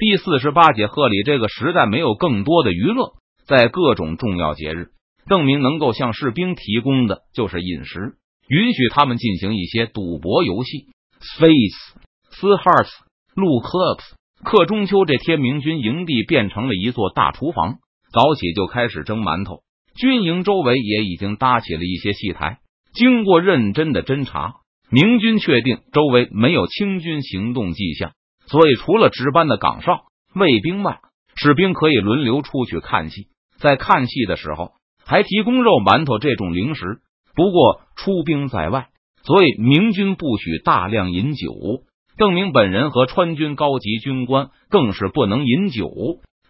第四十八节贺礼，这个时代没有更多的娱乐，在各种重要节日，邓明能够向士兵提供的就是饮食，允许他们进行一些赌博游戏。Face、斯 Hearts、路 Clubs。克中秋这天，明军营地变成了一座大厨房，早起就开始蒸馒头。军营周围也已经搭起了一些戏台。经过认真的侦查，明军确定周围没有清军行动迹象。所以，除了值班的岗哨、卫兵外，士兵可以轮流出去看戏。在看戏的时候，还提供肉馒头这种零食。不过，出兵在外，所以明军不许大量饮酒。邓明本人和川军高级军官更是不能饮酒。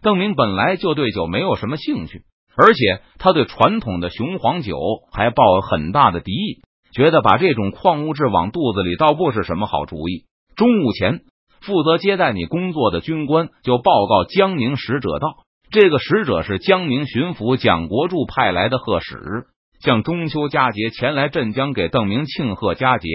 邓明本来就对酒没有什么兴趣，而且他对传统的雄黄酒还抱有很大的敌意，觉得把这种矿物质往肚子里倒不是什么好主意。中午前。负责接待你工作的军官就报告江宁使者道：“这个使者是江宁巡抚蒋国柱派来的贺使，向中秋佳节前来镇江给邓明庆贺佳节。”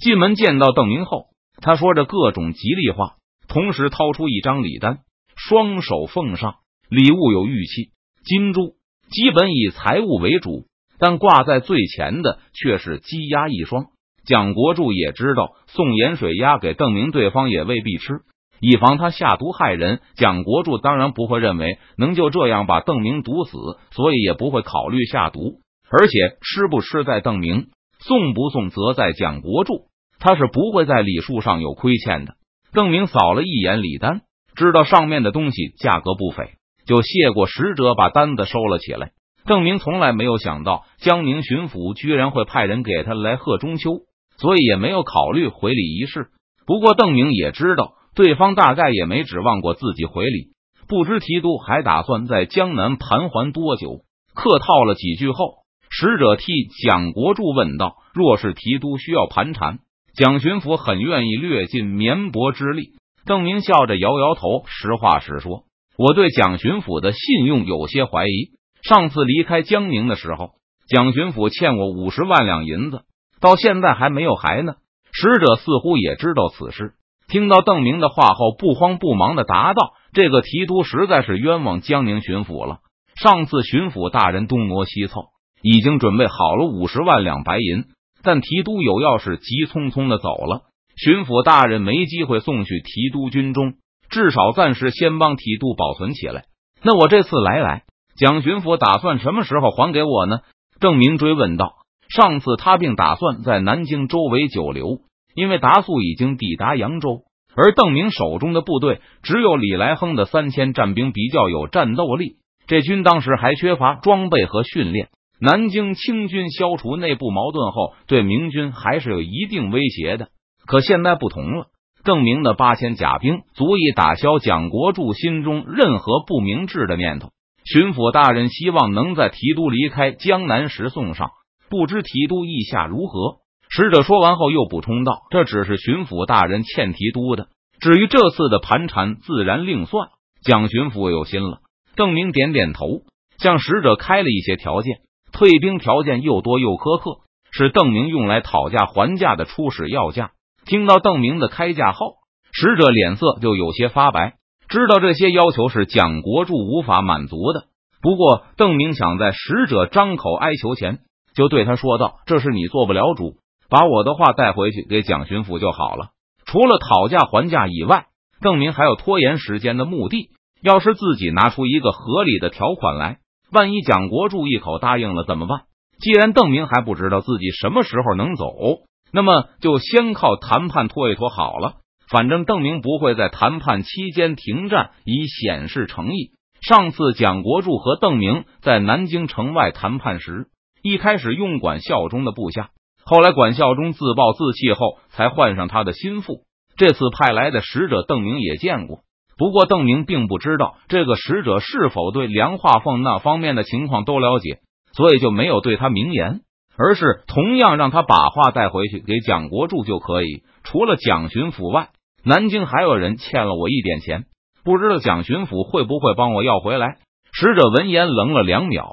进门见到邓明后，他说着各种吉利话，同时掏出一张礼单，双手奉上。礼物有玉器、金珠，基本以财物为主，但挂在最前的却是鸡鸭一双。蒋国柱也知道送盐水鸭给邓明，对方也未必吃，以防他下毒害人。蒋国柱当然不会认为能就这样把邓明毒死，所以也不会考虑下毒。而且吃不吃在邓明，送不送则在蒋国柱，他是不会在礼数上有亏欠的。邓明扫了一眼礼单，知道上面的东西价格不菲，就谢过使者，把单子收了起来。邓明从来没有想到江宁巡抚居然会派人给他来贺中秋。所以也没有考虑回礼一事。不过邓明也知道，对方大概也没指望过自己回礼。不知提督还打算在江南盘桓多久？客套了几句后，使者替蒋国柱问道：“若是提督需要盘缠，蒋巡抚很愿意略尽绵薄之力。”邓明笑着摇摇头，实话实说：“我对蒋巡抚的信用有些怀疑。上次离开江宁的时候，蒋巡抚欠我五十万两银子。”到现在还没有还呢。使者似乎也知道此事，听到邓明的话后，不慌不忙的答道：“这个提督实在是冤枉江宁巡抚了。上次巡抚大人东挪西凑，已经准备好了五十万两白银，但提督有要事，急匆匆的走了。巡抚大人没机会送去提督军中，至少暂时先帮提督保存起来。那我这次来来，蒋巡抚打算什么时候还给我呢？”郑明追问道。上次他并打算在南京周围久留，因为达素已经抵达扬州，而邓明手中的部队只有李来亨的三千战兵比较有战斗力。这军当时还缺乏装备和训练。南京清军消除内部矛盾后，对明军还是有一定威胁的。可现在不同了，邓明的八千甲兵足以打消蒋国柱心中任何不明智的念头。巡抚大人希望能在提督离开江南时送上。不知提督意下如何？使者说完后又补充道：“这只是巡抚大人欠提督的，至于这次的盘缠，自然另算。”蒋巡抚有心了。邓明点点头，向使者开了一些条件，退兵条件又多又苛刻，是邓明用来讨价还价的初始要价。听到邓明的开价后，使者脸色就有些发白，知道这些要求是蒋国柱无法满足的。不过，邓明想在使者张口哀求前。就对他说道：“这是你做不了主，把我的话带回去给蒋巡抚就好了。除了讨价还价以外，邓明还有拖延时间的目的。要是自己拿出一个合理的条款来，万一蒋国柱一口答应了怎么办？既然邓明还不知道自己什么时候能走，那么就先靠谈判拖一拖好了。反正邓明不会在谈判期间停战，以显示诚意。上次蒋国柱和邓明在南京城外谈判时。”一开始用管孝忠的部下，后来管孝忠自暴自弃后，才换上他的心腹。这次派来的使者邓明也见过，不过邓明并不知道这个使者是否对梁化凤那方面的情况都了解，所以就没有对他明言，而是同样让他把话带回去给蒋国柱就可以。除了蒋巡抚外，南京还有人欠了我一点钱，不知道蒋巡抚会不会帮我要回来。使者闻言愣了两秒。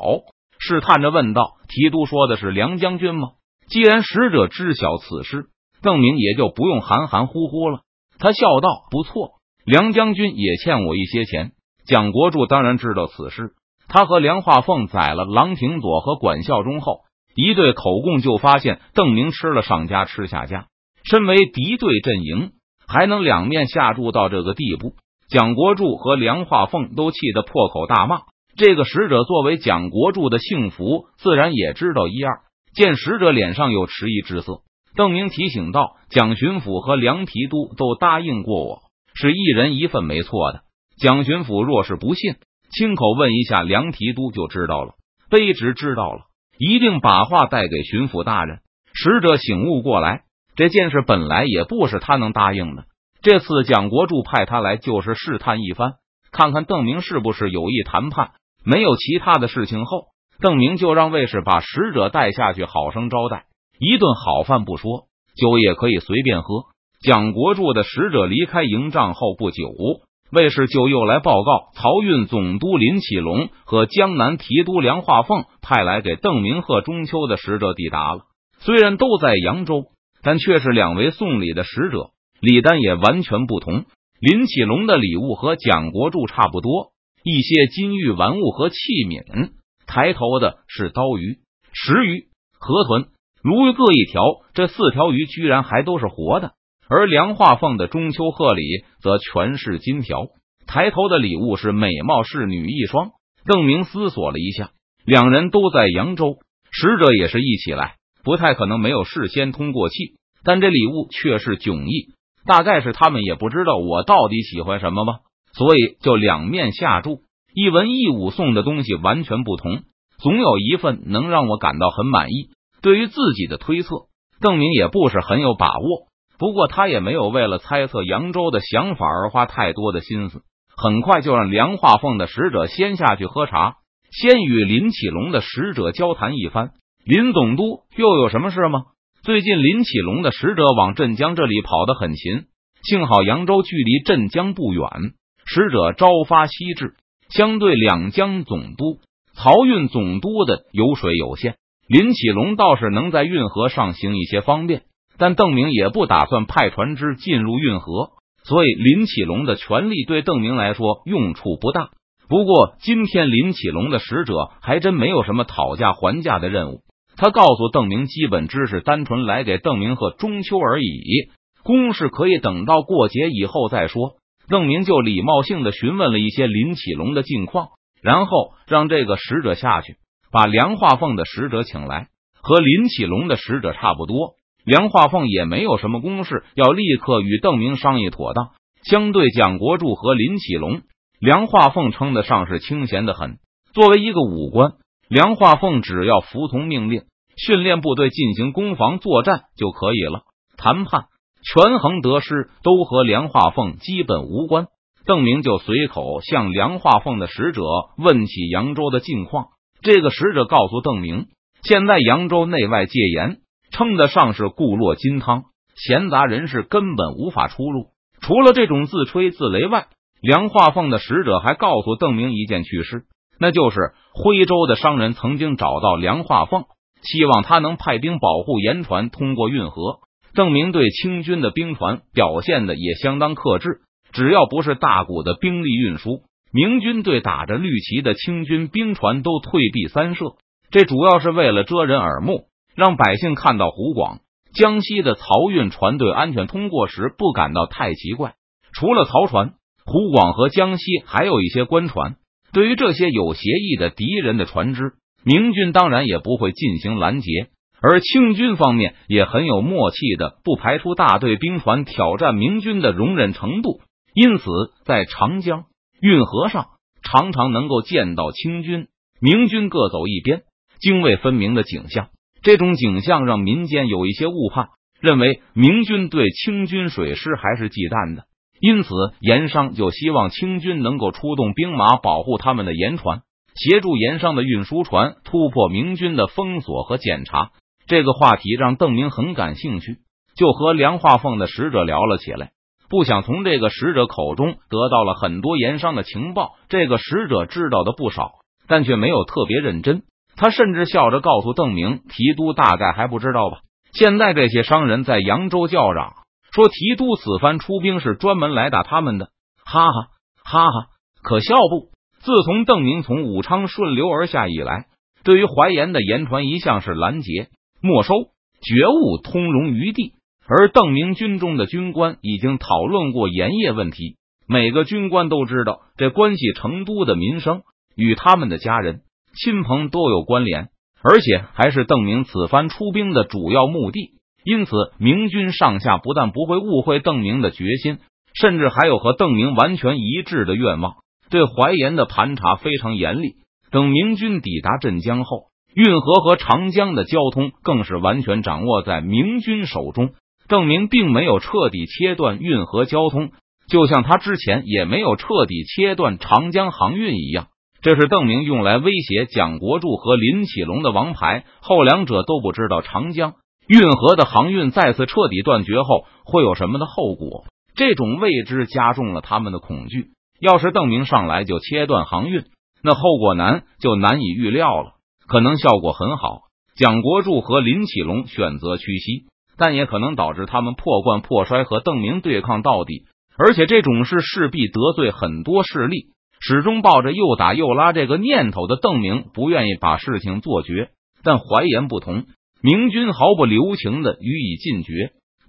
试探着问道：“提督说的是梁将军吗？”既然使者知晓此事，邓明也就不用含含糊糊了。他笑道：“不错，梁将军也欠我一些钱。蒋国柱当然知道此事，他和梁化凤宰了郎廷佐和管孝忠后，一对口供就发现邓明吃了上家吃下家。身为敌对阵营，还能两面下注到这个地步，蒋国柱和梁化凤都气得破口大骂。这个使者作为蒋国柱的幸福，自然也知道一二。见使者脸上有迟疑之色，邓明提醒道：“蒋巡抚和梁提督都答应过我，是一人一份，没错的。”蒋巡抚若是不信，亲口问一下梁提督就知道了。卑职知道了，一定把话带给巡抚大人。使者醒悟过来，这件事本来也不是他能答应的。这次蒋国柱派他来，就是试探一番，看看邓明是不是有意谈判。没有其他的事情后，邓明就让卫士把使者带下去，好生招待一顿好饭。不说酒也可以随便喝。蒋国柱的使者离开营帐后不久。卫士就又来报告，漕运总督林启龙和江南提督梁化凤派来给邓明贺中秋的使者抵达了。虽然都在扬州，但却是两位送礼的使者，礼单也完全不同。林启龙的礼物和蒋国柱差不多，一些金玉玩物和器皿。抬头的是刀鱼、石鱼、河豚、鲈鱼各一条，这四条鱼居然还都是活的。而梁化凤的中秋贺礼则全是金条，抬头的礼物是美貌侍女一双。邓明思索了一下，两人都在扬州，使者也是一起来，不太可能没有事先通过气。但这礼物却是迥异，大概是他们也不知道我到底喜欢什么吧，所以就两面下注，一文一武送的东西完全不同，总有一份能让我感到很满意。对于自己的推测，邓明也不是很有把握。不过他也没有为了猜测扬州的想法而花太多的心思，很快就让梁化凤的使者先下去喝茶，先与林启龙的使者交谈一番。林总督又有什么事吗？最近林启龙的使者往镇江这里跑得很勤，幸好扬州距离镇江不远，使者朝发夕至。相对两江总督、漕运总督的油水有限，林启龙倒是能在运河上行一些方便。但邓明也不打算派船只进入运河，所以林启龙的权力对邓明来说用处不大。不过今天林启龙的使者还真没有什么讨价还价的任务，他告诉邓明基本知识，单纯来给邓明贺中秋而已，公事可以等到过节以后再说。邓明就礼貌性的询问了一些林启龙的近况，然后让这个使者下去把梁化凤的使者请来，和林启龙的使者差不多。梁化凤也没有什么公事，要立刻与邓明商议妥当。相对蒋国柱和林启龙，梁化凤称得上是清闲的很。作为一个武官，梁化凤只要服从命令，训练部队进行攻防作战就可以了。谈判权衡得失都和梁化凤基本无关。邓明就随口向梁化凤的使者问起扬州的近况。这个使者告诉邓明，现在扬州内外戒严。称得上是固若金汤，闲杂人士根本无法出入。除了这种自吹自擂外，梁化凤的使者还告诉邓明一件趣事，那就是徽州的商人曾经找到梁化凤，希望他能派兵保护盐船通过运河。邓明对清军的兵船表现的也相当克制，只要不是大股的兵力运输，明军对打着绿旗的清军兵船都退避三舍。这主要是为了遮人耳目。让百姓看到湖广、江西的漕运船队安全通过时，不感到太奇怪。除了漕船，湖广和江西还有一些官船。对于这些有协议的敌人的船只，明军当然也不会进行拦截。而清军方面也很有默契的，不排除大队兵团挑战明军的容忍程度。因此，在长江运河上，常常能够见到清军、明军各走一边、泾渭分明的景象。这种景象让民间有一些误判，认为明军对清军水师还是忌惮的，因此盐商就希望清军能够出动兵马保护他们的盐船，协助盐商的运输船突破明军的封锁和检查。这个话题让邓明很感兴趣，就和梁化凤的使者聊了起来。不想从这个使者口中得到了很多盐商的情报，这个使者知道的不少，但却没有特别认真。他甚至笑着告诉邓明，提督大概还不知道吧？现在这些商人在扬州叫嚷，说提督此番出兵是专门来打他们的，哈哈哈哈！可笑不？自从邓明从武昌顺流而下以来，对于淮盐的言传一向是拦截、没收、觉悟通融于地。而邓明军中的军官已经讨论过盐业问题，每个军官都知道，这关系成都的民生，与他们的家人、亲朋都有关联，而且还是邓明此番出兵的主要目的。因此，明军上下不但不会误会邓明的决心，甚至还有和邓明完全一致的愿望。对淮盐的盘查非常严厉。等明军抵达镇江后，运河和长江的交通更是完全掌握在明军手中。邓明并没有彻底切断运河交通，就像他之前也没有彻底切断长江航运一样。这是邓明用来威胁蒋国柱和林启龙的王牌。后两者都不知道长江运河的航运再次彻底断绝后会有什么的后果。这种未知加重了他们的恐惧。要是邓明上来就切断航运，那后果难就难以预料了。可能效果很好，蒋国柱和林启龙选择屈膝。但也可能导致他们破罐破摔和邓明对抗到底，而且这种事势必得罪很多势力。始终抱着又打又拉这个念头的邓明不愿意把事情做绝，但怀言不同，明军毫不留情的予以禁绝。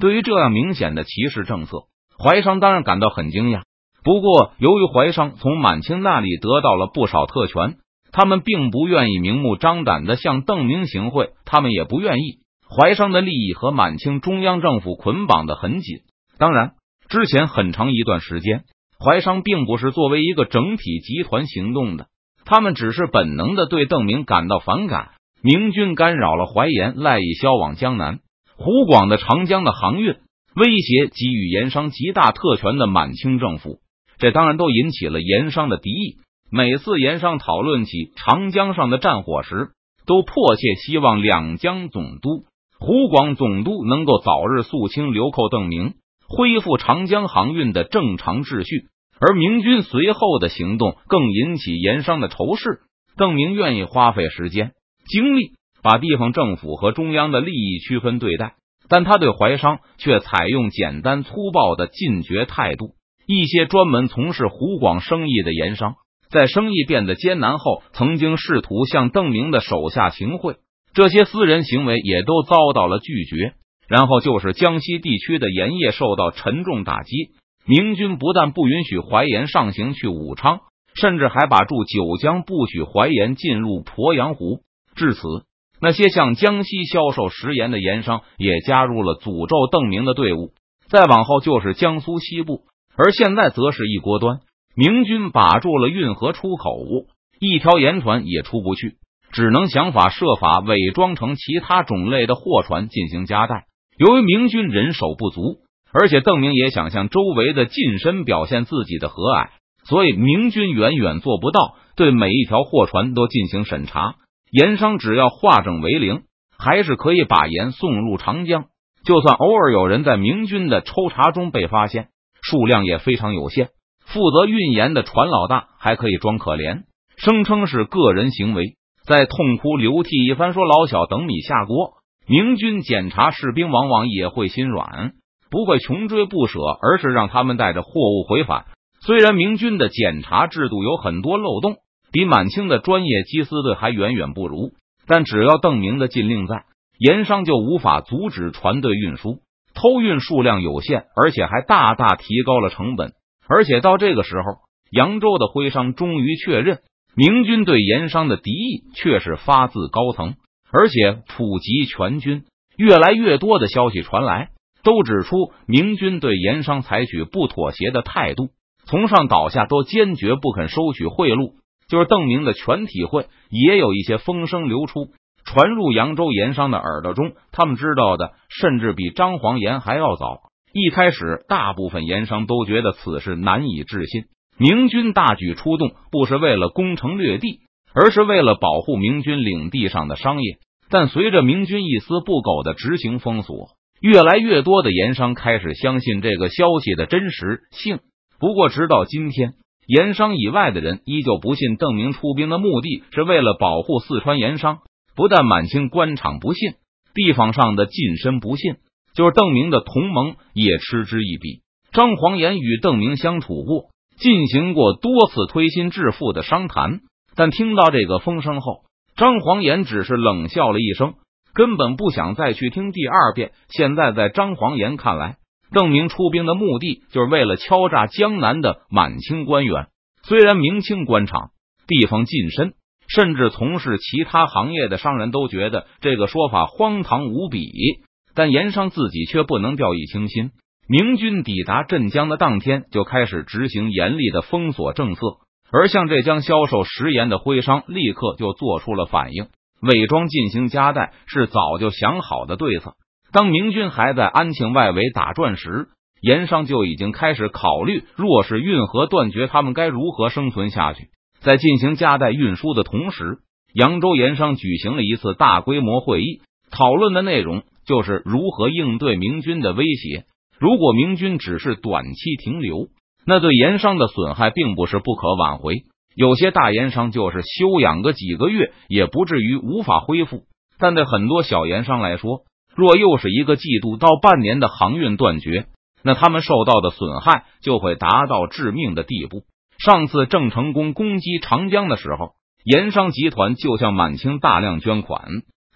对于这样明显的歧视政策，怀商当然感到很惊讶。不过，由于怀商从满清那里得到了不少特权，他们并不愿意明目张胆的向邓明行贿，他们也不愿意。怀商的利益和满清中央政府捆绑的很紧。当然，之前很长一段时间，怀商并不是作为一个整体集团行动的，他们只是本能的对邓明感到反感。明军干扰了怀盐赖以销往江南、湖广的长江的航运，威胁给予盐商极大特权的满清政府，这当然都引起了盐商的敌意。每次盐商讨论起长江上的战火时，都迫切希望两江总督。湖广总督能够早日肃清流寇邓明，恢复长江航运的正常秩序。而明军随后的行动更引起盐商的仇视。邓明愿意花费时间精力，把地方政府和中央的利益区分对待，但他对淮商却采用简单粗暴的禁绝态度。一些专门从事湖广生意的盐商，在生意变得艰难后，曾经试图向邓明的手下行贿。这些私人行为也都遭到了拒绝，然后就是江西地区的盐业受到沉重打击。明军不但不允许淮盐上行去武昌，甚至还把驻九江不许淮盐进入鄱阳湖。至此，那些向江西销售食盐的盐商也加入了诅咒邓明的队伍。再往后就是江苏西部，而现在则是一锅端。明军把住了运河出口，一条盐船也出不去。只能想法设法伪装成其他种类的货船进行夹带。由于明军人手不足，而且邓明也想向周围的近身表现自己的和蔼，所以明军远远做不到对每一条货船都进行审查。盐商只要化整为零，还是可以把盐送入长江。就算偶尔有人在明军的抽查中被发现，数量也非常有限。负责运盐的船老大还可以装可怜，声称是个人行为。在痛哭流涕一番，说老小等米下锅。明军检查士兵往往也会心软，不会穷追不舍，而是让他们带着货物回返。虽然明军的检查制度有很多漏洞，比满清的专业缉私队还远远不如，但只要邓明的禁令在，盐商就无法阻止船队运输。偷运数量有限，而且还大大提高了成本。而且到这个时候，扬州的徽商终于确认。明军对盐商的敌意却是发自高层，而且普及全军。越来越多的消息传来，都指出明军对盐商采取不妥协的态度，从上到下都坚决不肯收取贿赂。就是邓明的全体会也有一些风声流出，传入扬州盐商的耳朵中。他们知道的甚至比张黄岩还要早。一开始，大部分盐商都觉得此事难以置信。明军大举出动，不是为了攻城略地，而是为了保护明军领地上的商业。但随着明军一丝不苟的执行封锁，越来越多的盐商开始相信这个消息的真实性。不过，直到今天，盐商以外的人依旧不信邓明出兵的目的是为了保护四川盐商。不但满清官场不信，地方上的近身不信，就是邓明的同盟也嗤之以鼻。张黄岩与邓明相处过。进行过多次推心置腹的商谈。但听到这个风声后，张黄岩只是冷笑了一声，根本不想再去听第二遍。现在在张黄岩看来，邓明出兵的目的就是为了敲诈江南的满清官员。虽然明清官场地方近身，甚至从事其他行业的商人都觉得这个说法荒唐无比，但盐商自己却不能掉以轻心。明军抵达镇江的当天，就开始执行严厉的封锁政策。而向浙江销售食盐的徽商立刻就做出了反应，伪装进行夹带是早就想好的对策。当明军还在安庆外围打转时，盐商就已经开始考虑，若是运河断绝，他们该如何生存下去。在进行夹带运输的同时，扬州盐商举行了一次大规模会议，讨论的内容就是如何应对明军的威胁。如果明军只是短期停留，那对盐商的损害并不是不可挽回，有些大盐商就是休养个几个月也不至于无法恢复。但对很多小盐商来说，若又是一个季度到半年的航运断绝，那他们受到的损害就会达到致命的地步。上次郑成功攻击长江的时候，盐商集团就向满清大量捐款，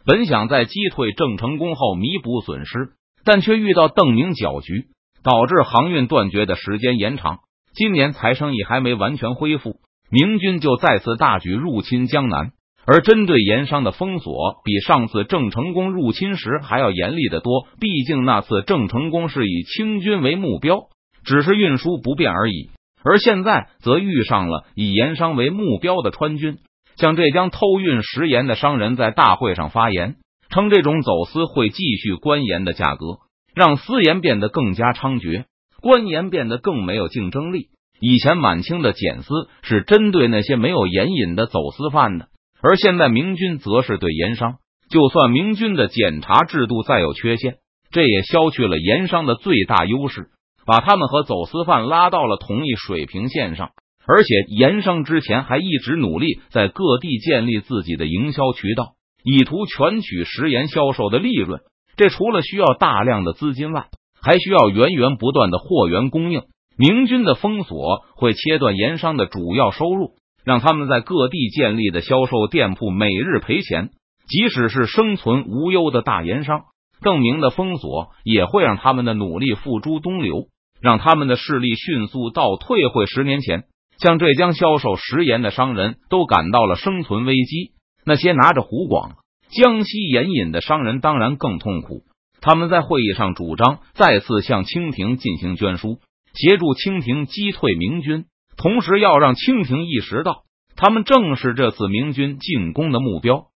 本想在击退郑成功后弥补损失，但却遇到邓明搅局。导致航运断绝的时间延长，今年财生意还没完全恢复，明军就再次大举入侵江南。而针对盐商的封锁，比上次郑成功入侵时还要严厉的多。毕竟那次郑成功是以清军为目标，只是运输不便而已。而现在则遇上了以盐商为目标的川军。像浙江偷运食盐的商人，在大会上发言称，这种走私会继续官盐的价格。让私盐变得更加猖獗，官盐变得更没有竞争力。以前满清的检私是针对那些没有盐引的走私犯的，而现在明军则是对盐商。就算明军的检查制度再有缺陷，这也消去了盐商的最大优势，把他们和走私犯拉到了同一水平线上。而且盐商之前还一直努力在各地建立自己的营销渠道，以图全取食盐销售的利润。这除了需要大量的资金外，还需要源源不断的货源供应。明军的封锁会切断盐商的主要收入，让他们在各地建立的销售店铺每日赔钱。即使是生存无忧的大盐商，邓明的封锁也会让他们的努力付诸东流，让他们的势力迅速倒退回十年前。向浙江销售食盐的商人都感到了生存危机，那些拿着湖广。江西盐引的商人当然更痛苦。他们在会议上主张再次向清廷进行捐书，协助清廷击退明军，同时要让清廷意识到，他们正是这次明军进攻的目标。